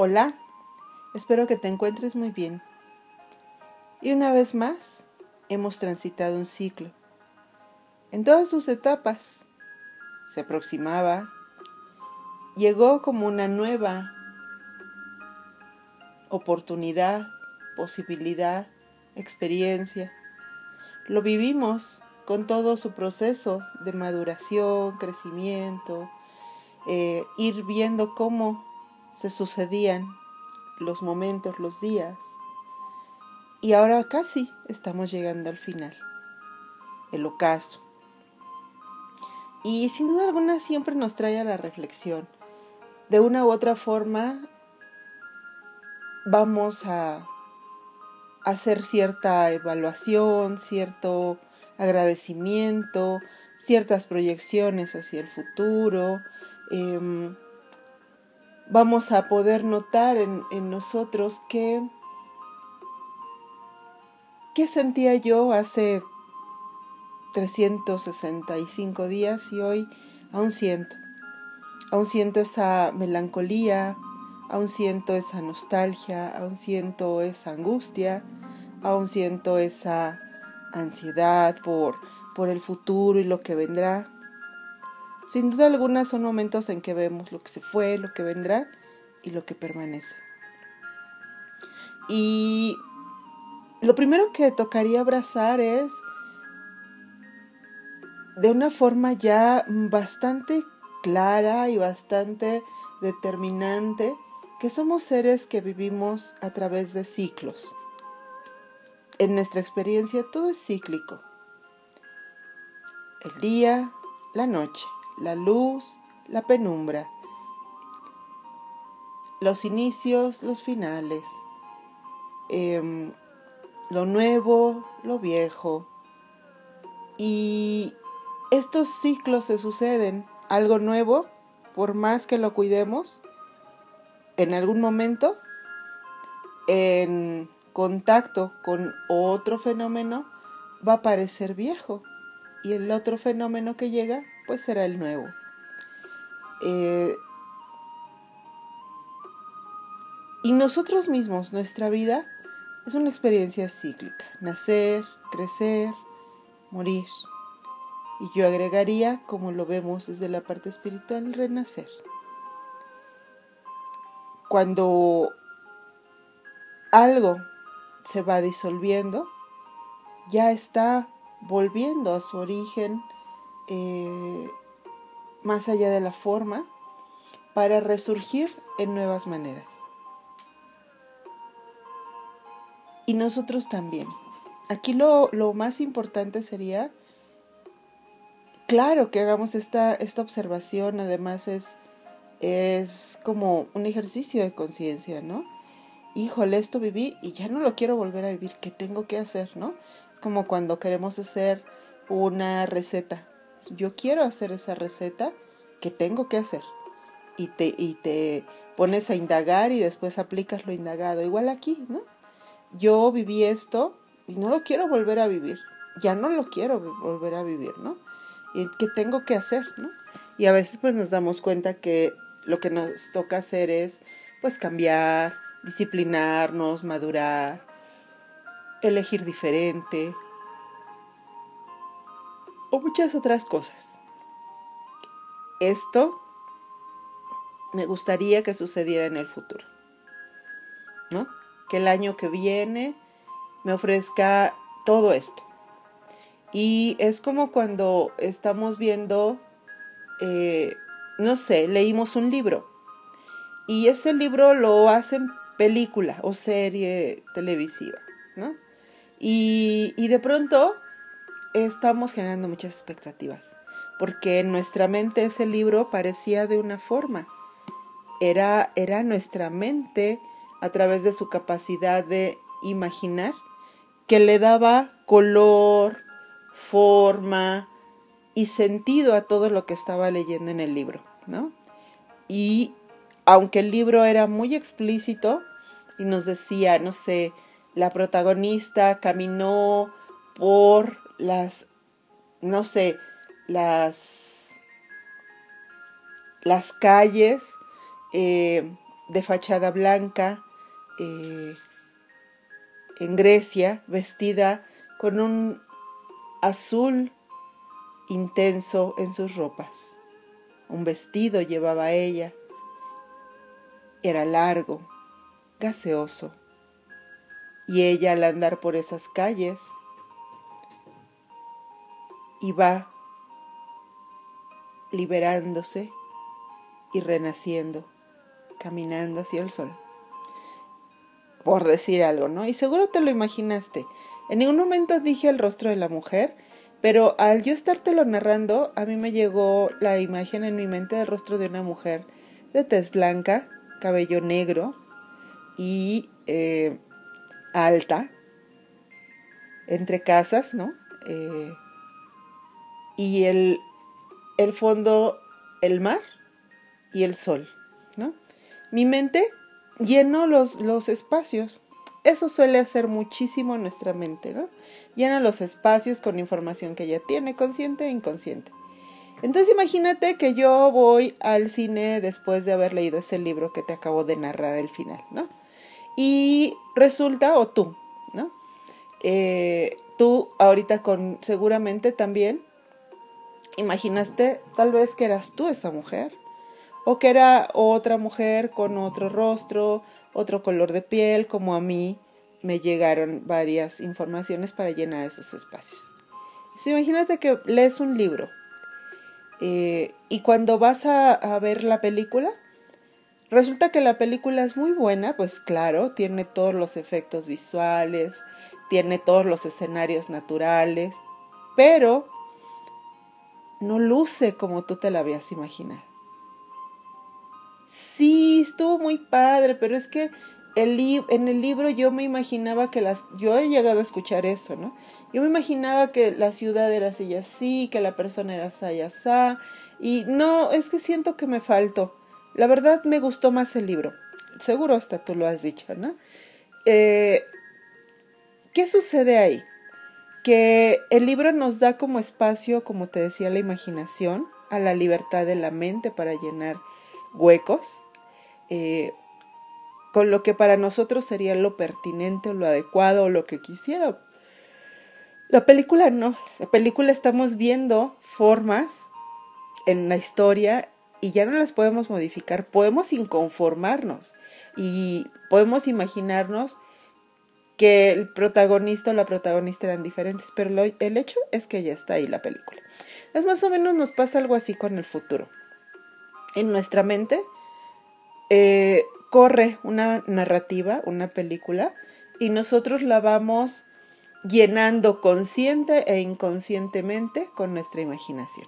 Hola, espero que te encuentres muy bien. Y una vez más, hemos transitado un ciclo. En todas sus etapas, se aproximaba, llegó como una nueva oportunidad, posibilidad, experiencia. Lo vivimos con todo su proceso de maduración, crecimiento, eh, ir viendo cómo se sucedían los momentos, los días. Y ahora casi estamos llegando al final, el ocaso. Y sin duda alguna siempre nos trae a la reflexión. De una u otra forma vamos a hacer cierta evaluación, cierto agradecimiento, ciertas proyecciones hacia el futuro. Em, vamos a poder notar en, en nosotros que qué sentía yo hace 365 días y hoy aún siento. Aún siento esa melancolía, aún siento esa nostalgia, aún siento esa angustia, aún siento esa ansiedad por, por el futuro y lo que vendrá. Sin duda alguna son momentos en que vemos lo que se fue, lo que vendrá y lo que permanece. Y lo primero que tocaría abrazar es de una forma ya bastante clara y bastante determinante que somos seres que vivimos a través de ciclos. En nuestra experiencia todo es cíclico. El día, la noche, la luz, la penumbra, los inicios, los finales, em, lo nuevo, lo viejo. Y estos ciclos se suceden. Algo nuevo, por más que lo cuidemos, en algún momento, en contacto con otro fenómeno va a parecer viejo y el otro fenómeno que llega pues será el nuevo. Eh, y nosotros mismos, nuestra vida es una experiencia cíclica, nacer, crecer, morir. Y yo agregaría, como lo vemos desde la parte espiritual, renacer. Cuando algo se va disolviendo, ya está volviendo a su origen eh, más allá de la forma para resurgir en nuevas maneras. Y nosotros también. Aquí lo, más importante sería, claro que hagamos esta, esta observación, además es, es como un ejercicio de conciencia, ¿no? híjole, esto viví y ya no lo quiero volver a vivir, ¿qué tengo que hacer, no? Es como cuando queremos hacer una receta. Yo quiero hacer esa receta, ¿qué tengo que hacer? Y te, y te pones a indagar y después aplicas lo indagado. Igual aquí, ¿no? Yo viví esto y no lo quiero volver a vivir. Ya no lo quiero volver a vivir, ¿no? ¿Y qué tengo que hacer, no? Y a veces pues nos damos cuenta que lo que nos toca hacer es pues cambiar, disciplinarnos, madurar, elegir diferente o muchas otras cosas. Esto me gustaría que sucediera en el futuro, ¿no? Que el año que viene me ofrezca todo esto. Y es como cuando estamos viendo, eh, no sé, leímos un libro y ese libro lo hacen película o serie televisiva, ¿no? Y, y de pronto estamos generando muchas expectativas, porque en nuestra mente ese libro parecía de una forma. Era, era nuestra mente, a través de su capacidad de imaginar, que le daba color, forma y sentido a todo lo que estaba leyendo en el libro, ¿no? Y aunque el libro era muy explícito y nos decía, no sé, la protagonista caminó por las, no sé, las, las calles eh, de fachada blanca, eh, en Grecia, vestida con un azul intenso en sus ropas. Un vestido llevaba ella. Era largo, gaseoso. Y ella al andar por esas calles iba liberándose y renaciendo, caminando hacia el sol. Por decir algo, ¿no? Y seguro te lo imaginaste. En ningún momento dije el rostro de la mujer, pero al yo estártelo narrando, a mí me llegó la imagen en mi mente del rostro de una mujer de tez blanca, cabello negro y eh, alta, entre casas, ¿no? Eh, y el, el fondo, el mar y el sol, ¿no? Mi mente llenó los, los espacios. Eso suele hacer muchísimo nuestra mente, ¿no? Llena los espacios con información que ella tiene, consciente e inconsciente. Entonces imagínate que yo voy al cine después de haber leído ese libro que te acabo de narrar el final, ¿no? Y resulta, o tú, ¿no? Eh, tú ahorita con seguramente también imaginaste tal vez que eras tú esa mujer o que era otra mujer con otro rostro, otro color de piel, como a mí me llegaron varias informaciones para llenar esos espacios. imagínate que lees un libro eh, y cuando vas a ver la película, resulta que la película es muy buena, pues claro, tiene todos los efectos visuales, tiene todos los escenarios naturales, pero no luce como tú te la habías imaginado sí, estuvo muy padre, pero es que el en el libro yo me imaginaba que las, yo he llegado a escuchar eso, ¿no? Yo me imaginaba que la ciudad era así y así, que la persona era así y así, y no, es que siento que me faltó. La verdad me gustó más el libro, seguro hasta tú lo has dicho, ¿no? Eh, ¿Qué sucede ahí? Que el libro nos da como espacio, como te decía, la imaginación, a la libertad de la mente para llenar huecos, eh, con lo que para nosotros sería lo pertinente o lo adecuado o lo que quisiera. La película no, la película estamos viendo formas en la historia y ya no las podemos modificar, podemos inconformarnos y podemos imaginarnos que el protagonista o la protagonista eran diferentes, pero el hecho es que ya está ahí la película. Es más o menos nos pasa algo así con el futuro en nuestra mente eh, corre una narrativa, una película, y nosotros la vamos llenando consciente e inconscientemente con nuestra imaginación.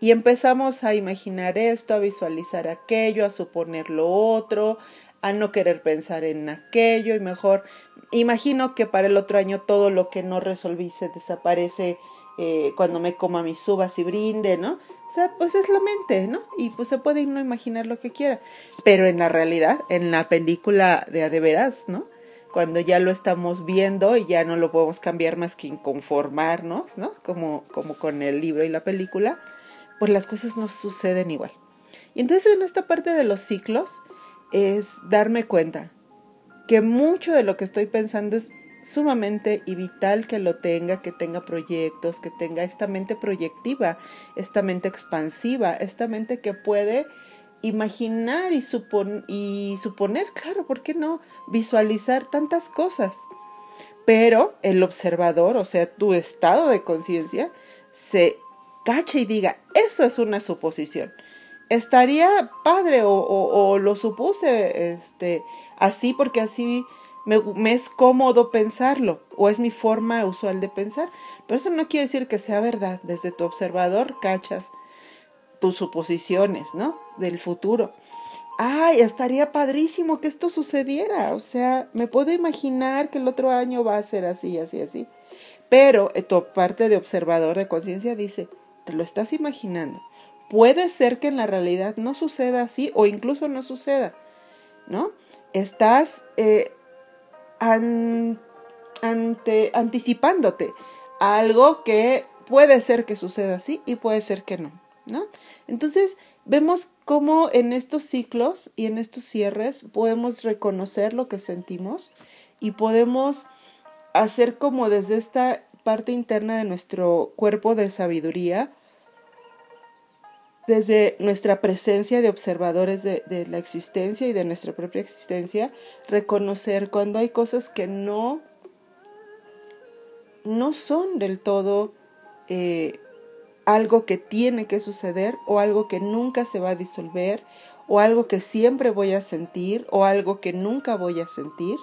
Y empezamos a imaginar esto, a visualizar aquello, a suponer lo otro, a no querer pensar en aquello y mejor imagino que para el otro año todo lo que no resolví se desaparece eh, cuando me coma mis uvas y brinde, ¿no? O sea, pues es la mente, ¿no? Y pues se puede no imaginar lo que quiera. Pero en la realidad, en la película de a de veras, ¿no? Cuando ya lo estamos viendo y ya no lo podemos cambiar más que inconformarnos, ¿no? Como, como con el libro y la película, pues las cosas no suceden igual. Y entonces en esta parte de los ciclos es darme cuenta que mucho de lo que estoy pensando es sumamente y vital que lo tenga, que tenga proyectos, que tenga esta mente proyectiva, esta mente expansiva, esta mente que puede imaginar y, y suponer, claro, ¿por qué no? Visualizar tantas cosas. Pero el observador, o sea, tu estado de conciencia, se cacha y diga, eso es una suposición. Estaría padre o, lo supuse este, así porque así me, es cómodo pensarlo o es mi forma usual de pensar. Pero eso no quiere decir que sea verdad. Desde tu observador cachas tus suposiciones, ¿no? Del futuro. Ay, estaría padrísimo que esto sucediera. O sea, me puedo imaginar que el otro año va a ser así, así, así. Pero eh, tu parte de observador de conciencia dice, te lo estás imaginando. Puede ser que en la realidad no suceda así o incluso no suceda, ¿no? Estás eh, ante, anticipándote algo que puede ser que suceda así y puede ser que no, ¿no? Entonces, vemos cómo en estos ciclos y en estos cierres podemos reconocer lo que sentimos y podemos hacer como desde esta parte interna de nuestro cuerpo de sabiduría, desde nuestra presencia de observadores de, de, la existencia y de nuestra propia existencia, reconocer cuando hay cosas que no, no son del todo eh, algo que tiene que suceder o algo que nunca se va a disolver o algo que siempre voy a sentir o algo que nunca voy a sentir,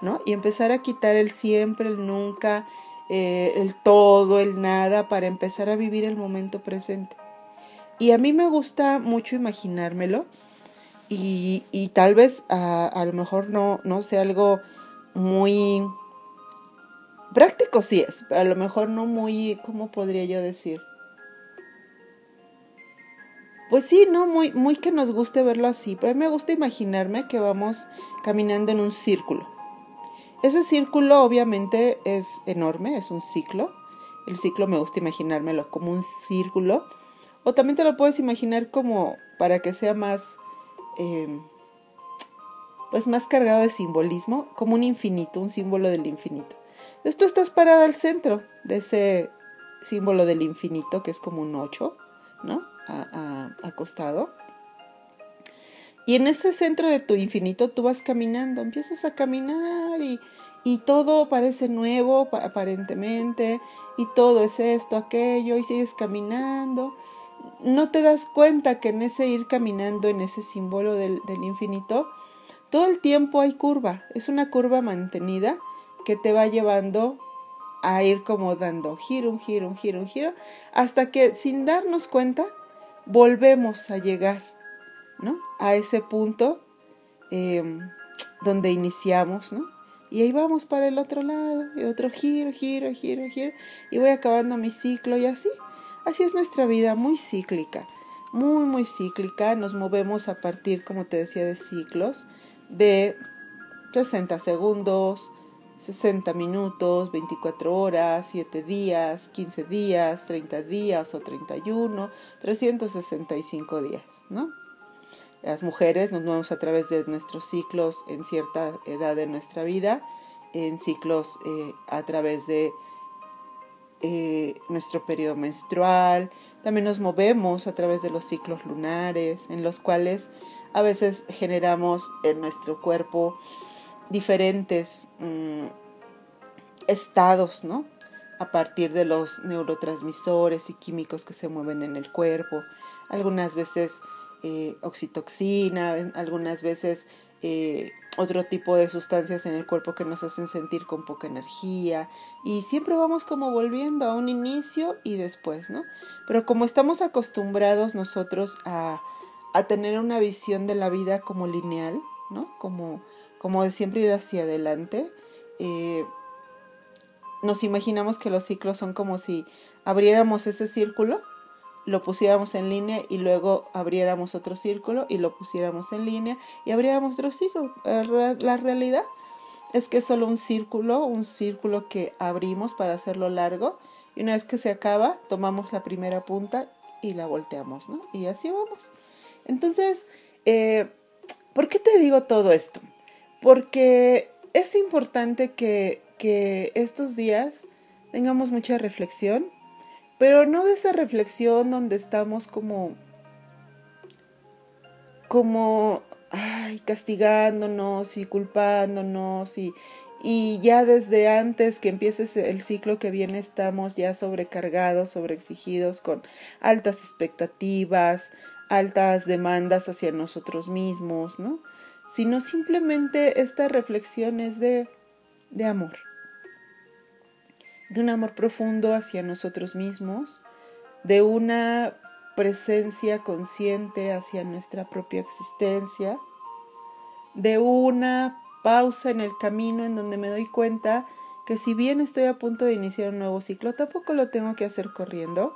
¿no? Y empezar a quitar el siempre, el nunca, eh, el todo, el nada, para empezar a vivir el momento presente. Y a mí me gusta mucho imaginármelo y, y tal vez a, a, lo mejor no, no sea algo muy práctico, sí es, pero a lo mejor no muy, ¿cómo podría yo decir? Pues sí, no, muy, muy que nos guste verlo así, pero a mí me gusta imaginarme que vamos caminando en un círculo. Ese círculo obviamente es enorme, es un ciclo. El ciclo me gusta imaginármelo como un círculo. O también te lo puedes imaginar como para que sea más, eh, pues más cargado de simbolismo, como un infinito, un símbolo del infinito. Entonces tú estás parada al centro de ese símbolo del infinito, que es como un 8, ¿no? acostado. Y en ese centro de tu infinito tú vas caminando, empiezas a caminar y, y todo parece nuevo aparentemente y todo es esto, aquello y sigues caminando. No te das cuenta que en ese ir caminando, en ese símbolo del, infinito, todo el tiempo hay curva, es una curva mantenida que te va llevando a ir como dando giro, un giro, un giro, un giro, hasta que sin darnos cuenta volvemos a llegar ¿no? a ese punto eh, donde iniciamos, ¿no? Y ahí vamos para el otro lado, y otro giro, giro, giro, giro, y voy acabando mi ciclo y así. Así es nuestra vida, muy cíclica, muy, muy cíclica. Nos movemos a partir, como te decía, de ciclos de 60 segundos, 60 minutos, 24 horas, 7 días, 15 días, 30 días o 31, 365 días, ¿no? Las mujeres nos movemos a través de nuestros ciclos en cierta edad de nuestra vida, en ciclos eh, a través de eh, nuestro periodo menstrual, también nos movemos a través de los ciclos lunares, en los cuales a veces generamos en nuestro cuerpo diferentes mm, estados, ¿no? A partir de los neurotransmisores y químicos que se mueven en el cuerpo. Algunas veces eh, oxitoxina, algunas veces eh, otro tipo de sustancias en el cuerpo que nos hacen sentir con poca energía y siempre vamos como volviendo a un inicio y después, ¿no? Pero como estamos acostumbrados nosotros a, a tener una visión de la vida como lineal, ¿no? Como como de siempre ir hacia adelante. Eh, nos imaginamos que los ciclos son como si abriéramos ese círculo, lo pusiéramos en línea y luego abriéramos otro círculo y lo pusiéramos en línea y abriéramos otro círculo. La realidad es que es solo un círculo, un círculo que abrimos para hacerlo largo y una vez que se acaba, tomamos la primera punta y la volteamos, ¿no? Y así vamos. Entonces, eh, ¿por qué te digo todo esto? porque es importante que, estos días tengamos mucha reflexión, pero no de esa reflexión donde estamos como, como, ay, castigándonos y culpándonos y, y ya desde antes que empieces el ciclo que viene estamos ya sobrecargados, sobreexigidos con altas expectativas, altas demandas hacia nosotros mismos, ¿no? sino simplemente esta reflexión es de, de amor, de un amor profundo hacia nosotros mismos, de una presencia consciente hacia nuestra propia existencia, de una pausa en el camino en donde me doy cuenta que si bien estoy a punto de iniciar un nuevo ciclo, tampoco lo tengo que hacer corriendo,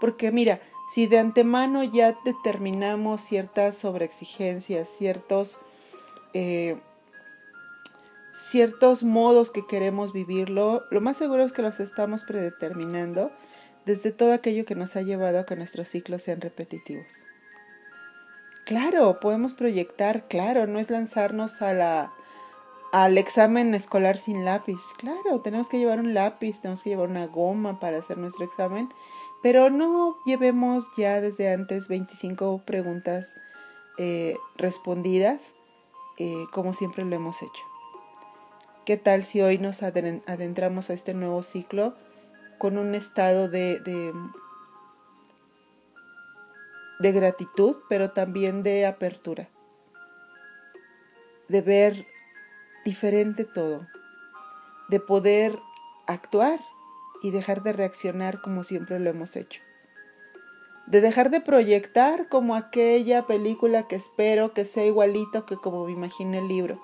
porque mira, si de antemano ya determinamos ciertas sobreexigencias, ciertos eh, ciertos modos que queremos vivirlo, lo más seguro es que los estamos predeterminando desde todo aquello que nos ha llevado a que nuestros ciclos sean repetitivos. Claro, podemos proyectar, claro, no es lanzarnos al examen escolar sin lápiz. Claro, tenemos que llevar un lápiz, tenemos que llevar una goma para hacer nuestro examen, pero no llevemos ya desde antes 25 preguntas eh, respondidas eh, como siempre lo hemos hecho. ¿Qué tal si hoy nos adentramos a este nuevo ciclo con un estado de, de, de gratitud, pero también de apertura? De ver diferente todo, de poder actuar y dejar de reaccionar como siempre lo hemos hecho, de dejar de proyectar como aquella película que espero que sea igualito que como me imaginé el libro,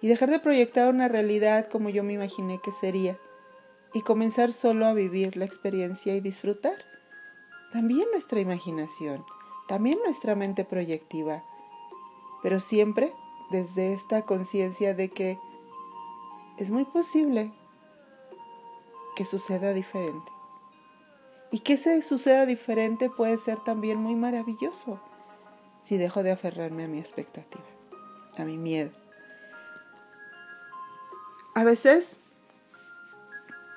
y dejar de proyectar una realidad como yo me imaginé que sería, y comenzar solo a vivir la experiencia y disfrutar. También nuestra imaginación, también nuestra mente proyectiva, pero siempre desde esta conciencia de que es muy posible que suceda diferente. Y que ese suceda diferente puede ser también muy maravilloso si dejo de aferrarme a mi expectativa, a mi miedo. A veces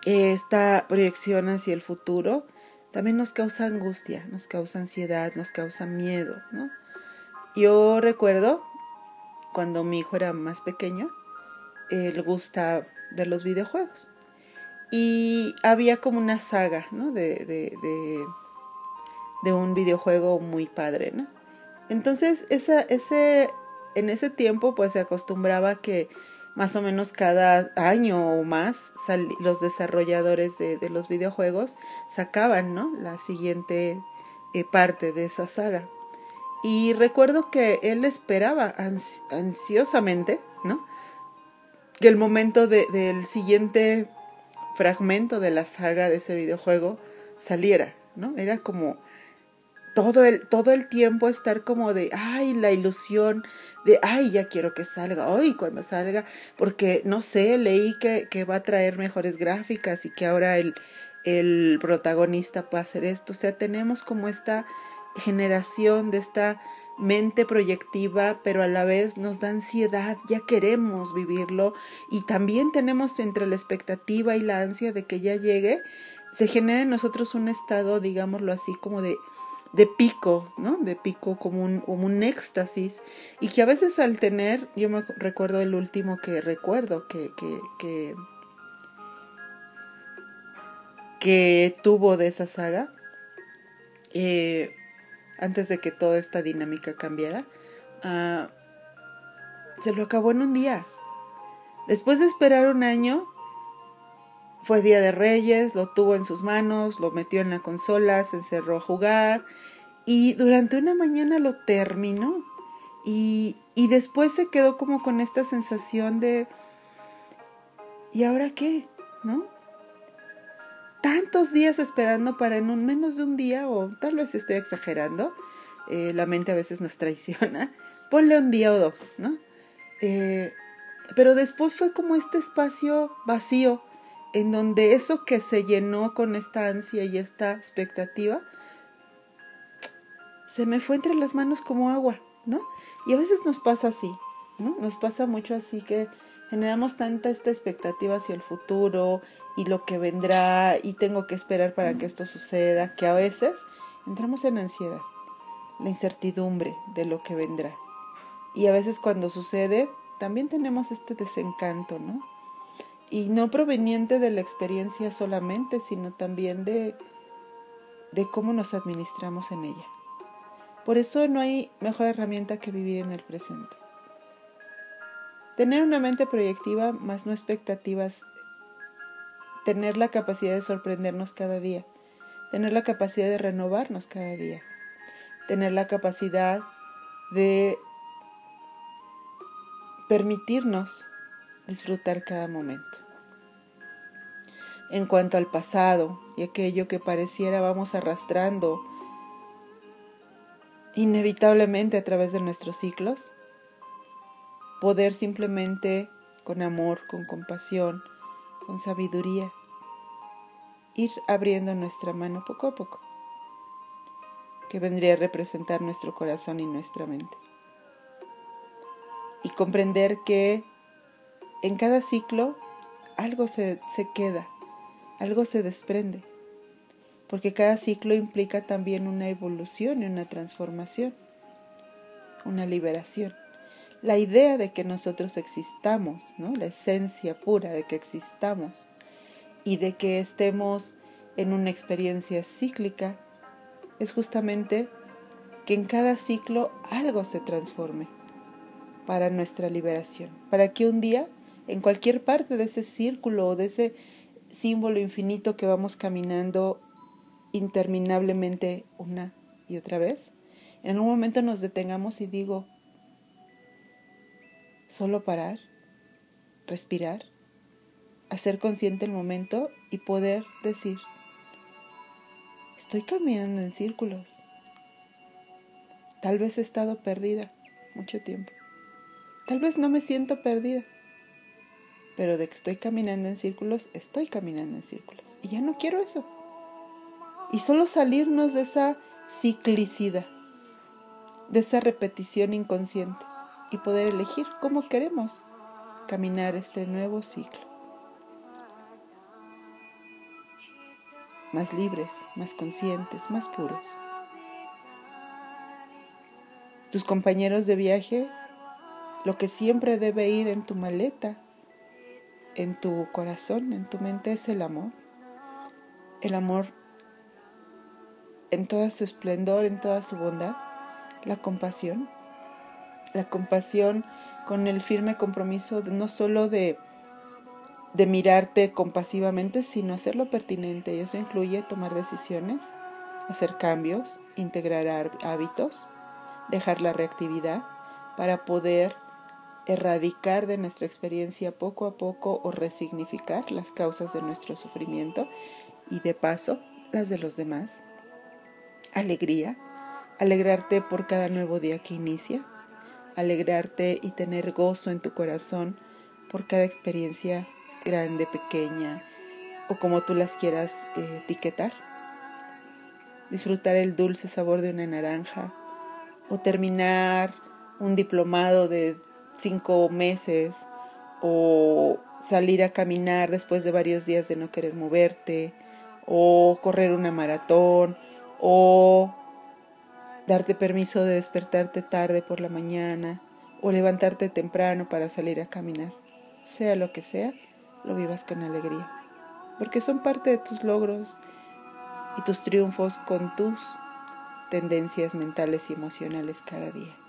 esta proyección hacia el futuro también nos causa angustia, nos causa ansiedad, nos causa miedo, ¿no? Yo recuerdo cuando mi hijo era más pequeño, él gusta de los videojuegos. Y había como una saga, ¿no? De, un videojuego muy padre, ¿no? Entonces, ese, en ese tiempo, pues se acostumbraba que más o menos cada año o más los desarrolladores de, de, los videojuegos sacaban, ¿no? La siguiente eh, parte de esa saga. Y recuerdo que él esperaba ansiosamente, ¿no? Que el momento del siguiente fragmento de la saga de ese videojuego saliera, ¿no? Era como todo el, todo el tiempo estar como de, ay, la ilusión de, ay, ya quiero que salga, ay, cuando salga, porque no sé, leí que, que va a traer mejores gráficas y que ahora el, el protagonista puede hacer esto. O sea, tenemos como esta generación de esta mente proyectiva, pero a la vez nos da ansiedad, ya queremos vivirlo y también tenemos entre la expectativa y la ansia de que ya llegue, se genera en nosotros un estado, digámoslo así, como de, de pico, ¿no? De pico como un, como un éxtasis y que a veces al tener, yo me recuerdo el último que recuerdo que, que, que, tuvo de esa saga, eh, antes de que toda esta dinámica cambiara, ah, se lo acabó en un día. Después de esperar un año, fue Día de Reyes, lo tuvo en sus manos, lo metió en la consola, se encerró a jugar y durante una mañana lo terminó. Y, y después se quedó como con esta sensación de, ¿y ahora qué? ¿No? tantos días esperando para en un menos de un día, o tal vez estoy exagerando, eh, la mente a veces nos traiciona, ponle un día o dos, ¿no? Eh, pero después fue como este espacio vacío, en donde eso que se llenó con esta ansia y esta expectativa, se me fue entre las manos como agua, ¿no? Y a veces nos pasa así, ¿no? Nos pasa mucho así que generamos tanta esta expectativa hacia el futuro y lo que vendrá y tengo que esperar para que esto suceda, que a veces entramos en ansiedad, la incertidumbre de lo que vendrá. Y a veces cuando sucede, también tenemos este desencanto, ¿no? Y no proveniente de la experiencia solamente, sino también de, de cómo nos administramos en ella. Por eso no hay mejor herramienta que vivir en el presente. Tener una mente proyectiva más no expectativas tener la capacidad de sorprendernos cada día, tener la capacidad de renovarnos cada día, tener la capacidad de permitirnos disfrutar cada momento. En cuanto al pasado y aquello que pareciera vamos arrastrando inevitablemente a través de nuestros ciclos, poder simplemente con amor, con compasión, con sabiduría, ir abriendo nuestra mano poco a poco. que vendría a representar nuestro corazón y nuestra mente. Y comprender que en cada ciclo algo se, se queda, algo se desprende, porque cada ciclo implica también una evolución y una transformación, una liberación. La idea de que nosotros existamos, ¿no? la esencia pura de que existamos y de que estemos en una experiencia cíclica es justamente que en cada ciclo algo se transforme para nuestra liberación, para que un día en cualquier parte de ese círculo o de ese símbolo infinito que vamos caminando interminablemente una y otra vez, en un momento nos detengamos y digo, solo parar, respirar, hacer consciente el momento y poder decir, estoy caminando en círculos. Tal vez he estado perdida mucho tiempo. Tal vez no me siento perdida pero de que estoy caminando en círculos, estoy caminando en círculos. Y ya no quiero eso. Y solo salirnos de esa ciclicidad, de esa repetición inconsciente y poder elegir cómo queremos caminar este nuevo ciclo. Más libres, más conscientes, más puros. Tus compañeros de viaje, lo que siempre debe ir en tu maleta en tu corazón, en tu mente es el amor. El amor en toda su esplendor, en toda su bondad. La compasión. La compasión con el firme compromiso no solo de, de mirarte compasivamente, sino hacerlo pertinente. Y eso incluye tomar decisiones, hacer cambios, integrar hábitos, dejar la reactividad para poder erradicar de nuestra experiencia poco a poco o resignificar las causas de nuestro sufrimiento y de paso las de los demás. Alegría, alegrarte por cada nuevo día que inicia, alegrarte y tener gozo en tu corazón por cada experiencia grande, pequeña o como tú las quieras eh, etiquetar. Disfrutar el dulce sabor de una naranja o terminar un diplomado de cinco meses o salir a caminar después de varios días de no querer moverte o correr una maratón o darte permiso de despertarte tarde por la mañana o levantarte temprano para salir a caminar. Sea lo que sea, lo vivas con alegría, porque son parte de tus logros y tus triunfos con tus tendencias mentales y emocionales cada día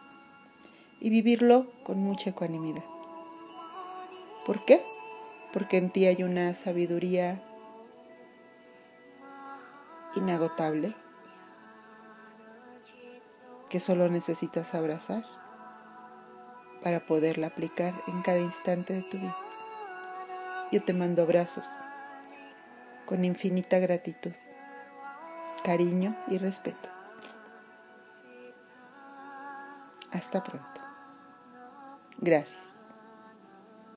y vivirlo con mucha ecuanimidad. ¿Por qué? Porque en ti hay una sabiduría inagotable que solo necesitas abrazar para poderla aplicar en cada instante de tu vida. Yo te mando abrazos con infinita gratitud, cariño y respeto. Hasta pronto. Gracias.